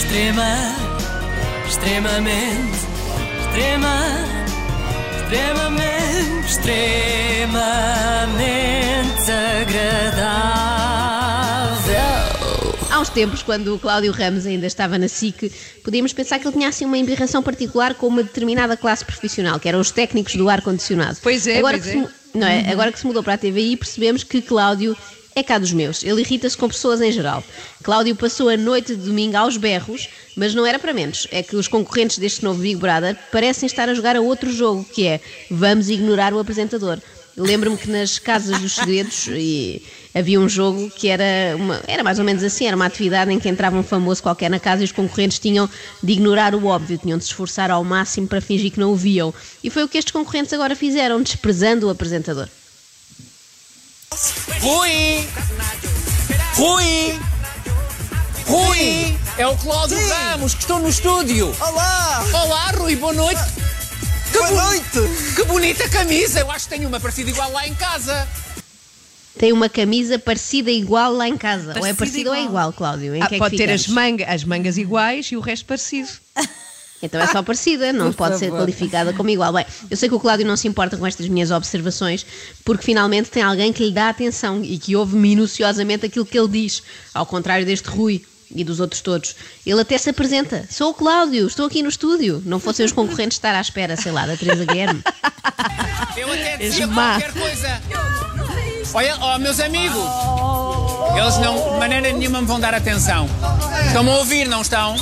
Extrema, extremamente, extrema, extremamente, extremamente agradável. Há uns tempos, quando o Cláudio Ramos ainda estava na SIC, podíamos pensar que ele tinha assim uma embirração particular com uma determinada classe profissional, que eram os técnicos do ar-condicionado. Pois é, Agora pois que é. se não é? Agora que se mudou para a TVI, percebemos que Cláudio é cá dos meus. Ele irrita-se com pessoas em geral. Cláudio passou a noite de domingo aos berros, mas não era para menos. É que os concorrentes deste novo Big Brother parecem estar a jogar a outro jogo, que é vamos ignorar o apresentador. Lembro-me que nas Casas dos Segredos e havia um jogo que era, uma- era mais ou menos assim, era uma atividade em que entrava um famoso qualquer na casa e os concorrentes tinham de ignorar o óbvio, tinham de se esforçar ao máximo para fingir que não o viam. E foi o que estes concorrentes agora fizeram, desprezando o apresentador. Rui! Rui! Rui! É o Cláudio Sim. Ramos que estou no estúdio. Olá! Olá, Rui, boa noite. Que Boa bo- noite! Que bonita camisa! Eu acho que tenho uma parecida igual lá em casa. Tem uma camisa parecida igual lá em casa. ou é Parecida parecido ou é igual. igual, Cláudio? Em Ah, que é que pode ter as, manga, as mangas iguais e o resto parecido. Então é só parecida, não pode ser qualificada como igual. Bem, eu sei que o Cláudio não se importa com estas minhas observações, porque finalmente tem alguém que lhe dá atenção e que ouve minuciosamente aquilo que ele diz, ao contrário deste Rui e dos outros todos. Ele até se apresenta. Sou o Cláudio, estou aqui no estúdio. Não fossem os concorrentes estar à espera, sei lá, da Teresa Guilherme. Eu até dizia má. qualquer coisa. Olha, ó, meus amigos. Eles não, de maneira nenhuma me vão dar atenção. Estão-me a ouvir, não estão?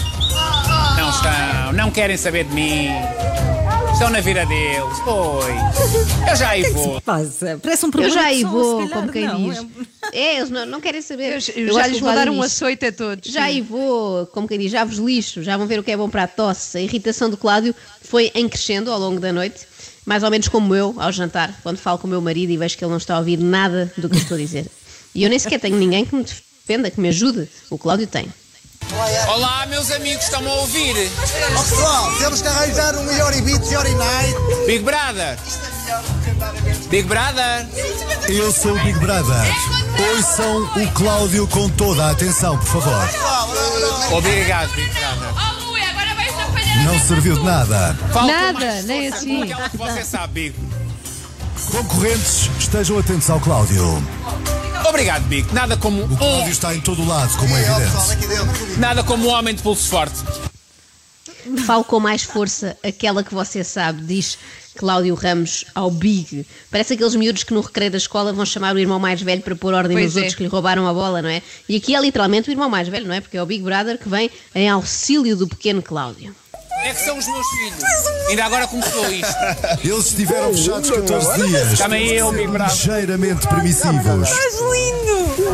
Não estão. Não querem saber de mim. Estão na vida deles. Pois. Eu já aí vou. Passa, parece um Eu problema já de aí vou, calhar como quem não, diz. é- É, eles não, não querem saber. Eu, eu Eu já lhes vou dar um açoite a todos. Já aí vou, como quem diz, já vos lixo, já vão ver o que é bom para a tosse. A irritação do Cláudio foi em crescendo ao longo da noite, mais ou menos como eu, ao jantar, quando falo com o meu marido e vejo que ele não está a ouvir nada do que eu estou a dizer. E eu nem sequer tenho ninguém que me defenda, que me ajude. O Cláudio tem. Olá, meus amigos, estão-me a ouvir? Ó pessoal, temos que arranjar um melhor Ibiza, melhor night. Big Brother. Big Brother. Eu sou o Big Brother. Ouçam o Cláudio com toda a atenção, por favor. Obrigado, Big Brother. Oh, Não serviu de nada. Com Nada, nem assim. Aquela que você sabe, Big. Concorrentes, estejam atentos ao Cláudio. Obrigado, Big. Nada como O Cláudio um, está em todo o lado, como é evidente. nada como um homem de pulso forte. Falo com mais força aquela que você sabe, diz Cláudio Ramos ao Big. Parece aqueles miúdos que no recreio da escola vão chamar o irmão mais velho para pôr ordem Pois nos é. outros que lhe roubaram a bola, não é? E aqui é literalmente o irmão mais velho, não é? Porque é o Big Brother que vem em auxílio do pequeno Cláudio. É que são os meus filhos. Ainda agora começou isto. Eles estiveram fechados 14 dias. Também eu. Ligeiramente permissivos.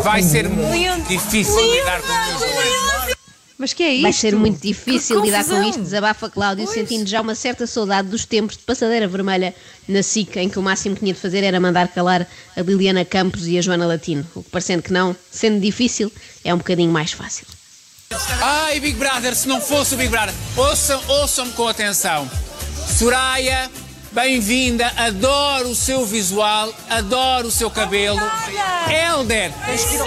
Vai ser muito difícil lidar com isto. Mas que é isto? Vai ser muito difícil Que lidar com confusão. isto, desabafa Cláudio, sentindo já uma certa saudade dos tempos de passadeira vermelha na SIC, em que o máximo que tinha de fazer era mandar calar a Liliana Campos e a Joana Latino. O que parecendo que não, sendo difícil, é um bocadinho mais fácil. Ai, Big Brother, se não fosse o Big Brother, ouçam- ouçam-me com atenção. Soraya, bem-vinda, adoro o seu visual, adoro o seu cabelo. Helder,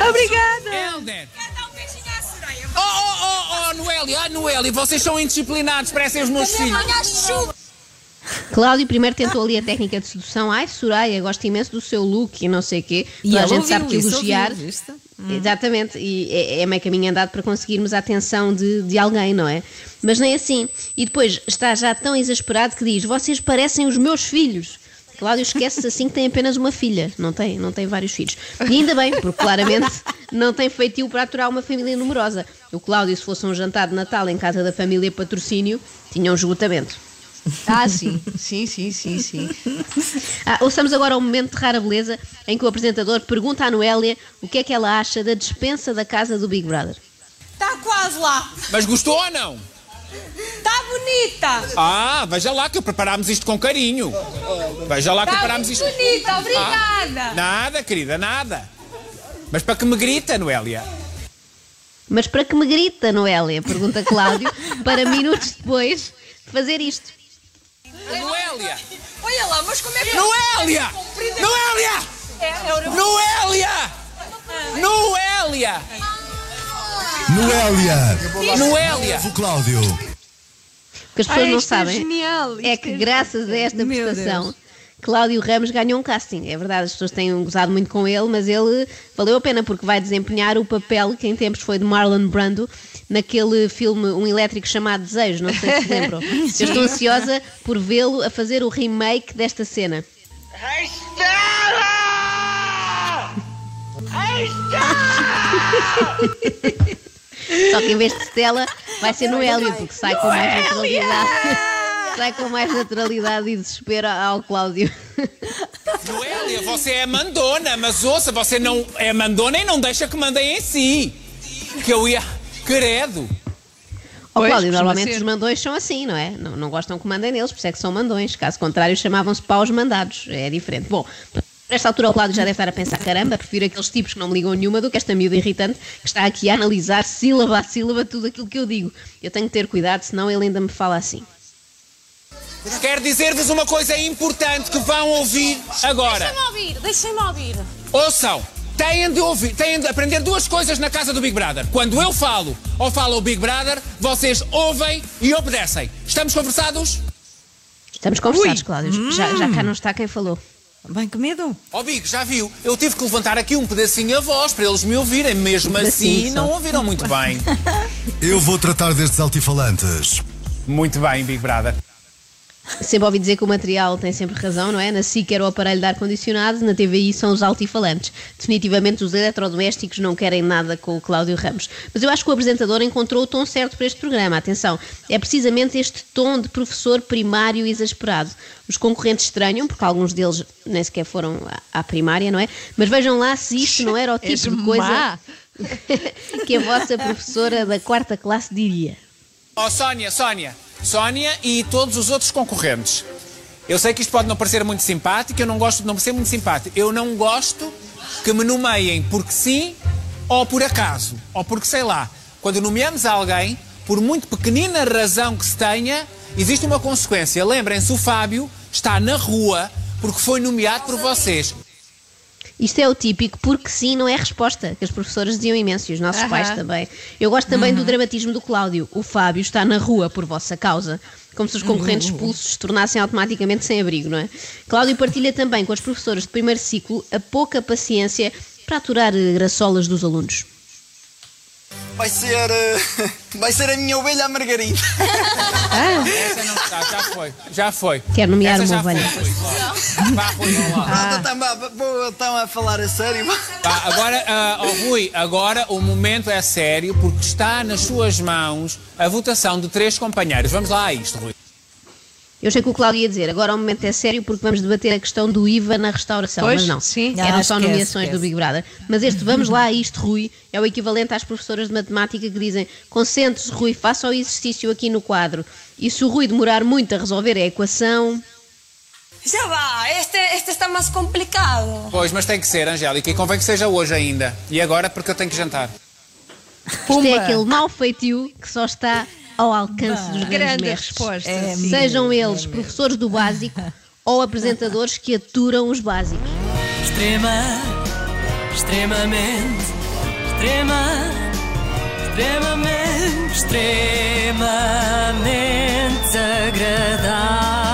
Obrigada! Helder. Quer dar um beijinho à Soraya? Oh, oh, oh, oh, Noélia, ah, Noélia, vocês são indisciplinados, parecem os meus filhos. Cláudio primeiro tentou ali a técnica de sedução. Ai, Soraya, gosto imenso do seu look e não sei o quê. E ela gente ouviu sabe que elogiar. ouviu, viste? Exatamente, e é, é meio caminho andado para conseguirmos a atenção de, de alguém, não é? Mas nem assim. E depois está já tão exasperado que diz: Vocês parecem os meus filhos. Cláudio esquece-se assim que tem apenas uma filha, não tem, não tem vários filhos. E ainda bem, porque claramente não tem feitio para aturar uma família numerosa. O Cláudio, se fosse um jantar de Natal em casa da família Patrocínio, tinha um esgotamento. Ah, sim, sim, sim, sim, sim. Ah, ouçamos agora o momento de rara beleza em que o apresentador pergunta à Noélia o que é que ela acha da dispensa da casa do Big Brother. Está Tá quase lá. Mas gostou ou não? Está bonita. Ah, veja lá que preparámos isto com carinho. Veja lá que Está preparámos isto. bonita, obrigada. Ah, nada, querida, nada. Mas para que me grita, Noélia? Mas para que me grita, Noélia? Pergunta Cláudio, para minutos depois fazer isto. Noélia! Olha lá, mas como é que... Noélia! Comprida. Noélia! É, é o- Noélia! Noélia! Noélia. Noélia. O Cláudio. O que as pessoas Ai, não é sabem genial, é que é graças a esta Meu prestação Deus. Cláudio Ramos ganhou um casting. É verdade, as pessoas têm gozado muito com ele, mas ele valeu a pena porque vai desempenhar o papel que em tempos foi de Marlon Brando naquele filme Um Elétrico chamado Desejo, não sei se se lembram. Eu estou ansiosa por vê-lo a fazer o remake desta cena. Só que em vez de Stella vai ser Noélia, porque sai com mais naturalidade. Sai com mais naturalidade e desespero ao Cláudio. Noélia, você é mandona, mas ouça, você não é mandona e não deixa que mandem em si. Que eu ia. Credo. Ó Pois, Cláudio, normalmente ser. os mandões são assim, não é? Não, não gostam que mandem neles, por isso é que são mandões. Caso contrário, chamavam-se paus mandados. É diferente. Bom, nesta altura o Cláudio já deve estar a pensar: caramba, prefiro aqueles tipos que não me ligam nenhuma do que esta miúda irritante que está aqui a analisar sílaba a sílaba tudo aquilo que eu digo. Eu tenho que ter cuidado, senão ele ainda me fala assim. Quero dizer-vos uma coisa importante que vão ouvir agora. Deixem-me ouvir, deixem-me ouvir. Ouçam, têm de ouvir, têm de aprender duas coisas na casa do Big Brother. Quando eu falo ou fala o Big Brother, vocês ouvem e obedecem. Estamos conversados? Estamos conversados, Ui. Cláudio. Já, já cá não está quem falou. Bem que medo. Ó Big, já viu? Eu tive que levantar aqui um pedacinho a voz para eles me ouvirem. Mesmo pedacinho assim, só. não ouviram muito bem. Eu vou tratar destes altifalantes. Muito bem, Big Brother. Sempre ouvi dizer que o material tem sempre razão, não é? Na SIC era o aparelho de ar-condicionado, na TVI são os altifalantes. Definitivamente os eletrodomésticos não querem nada com o Cláudio Ramos. Mas eu acho que o apresentador encontrou o tom certo para este programa. Atenção, é precisamente este tom de professor primário exasperado. Os concorrentes estranham, porque alguns deles nem sequer foram à, à primária, não é? Mas vejam lá se isto não era o tipo de coisa que a vossa professora da quarta classe diria. Ó Sónia, Sónia, Sónia e todos os outros concorrentes. Eu sei que isto pode não parecer muito simpático, eu não gosto de não ser muito simpático. Eu não gosto que me nomeiem porque sim ou por acaso, ou porque sei lá. Quando nomeamos alguém, por muito pequenina razão que se tenha, existe uma consequência. Lembrem-se, o Fábio está na rua porque foi nomeado por vocês. Isto é o típico porque sim não é resposta, que as professoras diziam imenso e os nossos pais também. Eu gosto também do dramatismo do Cláudio. O Fábio está na rua por vossa causa. Como se os concorrentes expulsos se tornassem automaticamente sem abrigo, não é? Cláudio partilha também com as professoras de primeiro ciclo a pouca paciência para aturar eh, graçolas dos alunos. Vai ser. eh, vai ser a minha ovelha a Margarida. Essa não está, já foi, já foi. Quer nomear Essa uma já ovelha. Foi, Rui. Vá, Rui, vamos lá. Vou- Estão a falar a sério. Tá, agora, ah, ó, Rui, agora o momento é sério porque está nas suas mãos a votação de três companheiros. Vamos lá a isto, Rui. Eu sei que o Cláudio ia dizer, agora o momento é sério porque vamos debater a questão do IVA na restauração. Pois, mas não, sim. eram Ah, só esquece, nomeações esquece. do Big Brother. Mas este vamos lá a isto, Rui, é o equivalente às professoras de matemática que dizem concentre-se, Rui, faça o exercício aqui no quadro. E se o Rui demorar muito a resolver a equação, Ya va, este, este está más complicado. Pois, mas tem que ser, Angélica, e convém que seja hoje ainda. E agora porque eu tenho que jantar. isto é aquele mau feitio que só está ao alcance dos grandes Grande mestres. resposta. É. Sejam eles professores do básico ou apresentadores que aturam os básicos. Extrema, extremamente, extrema, extremamente, extremamente agradável.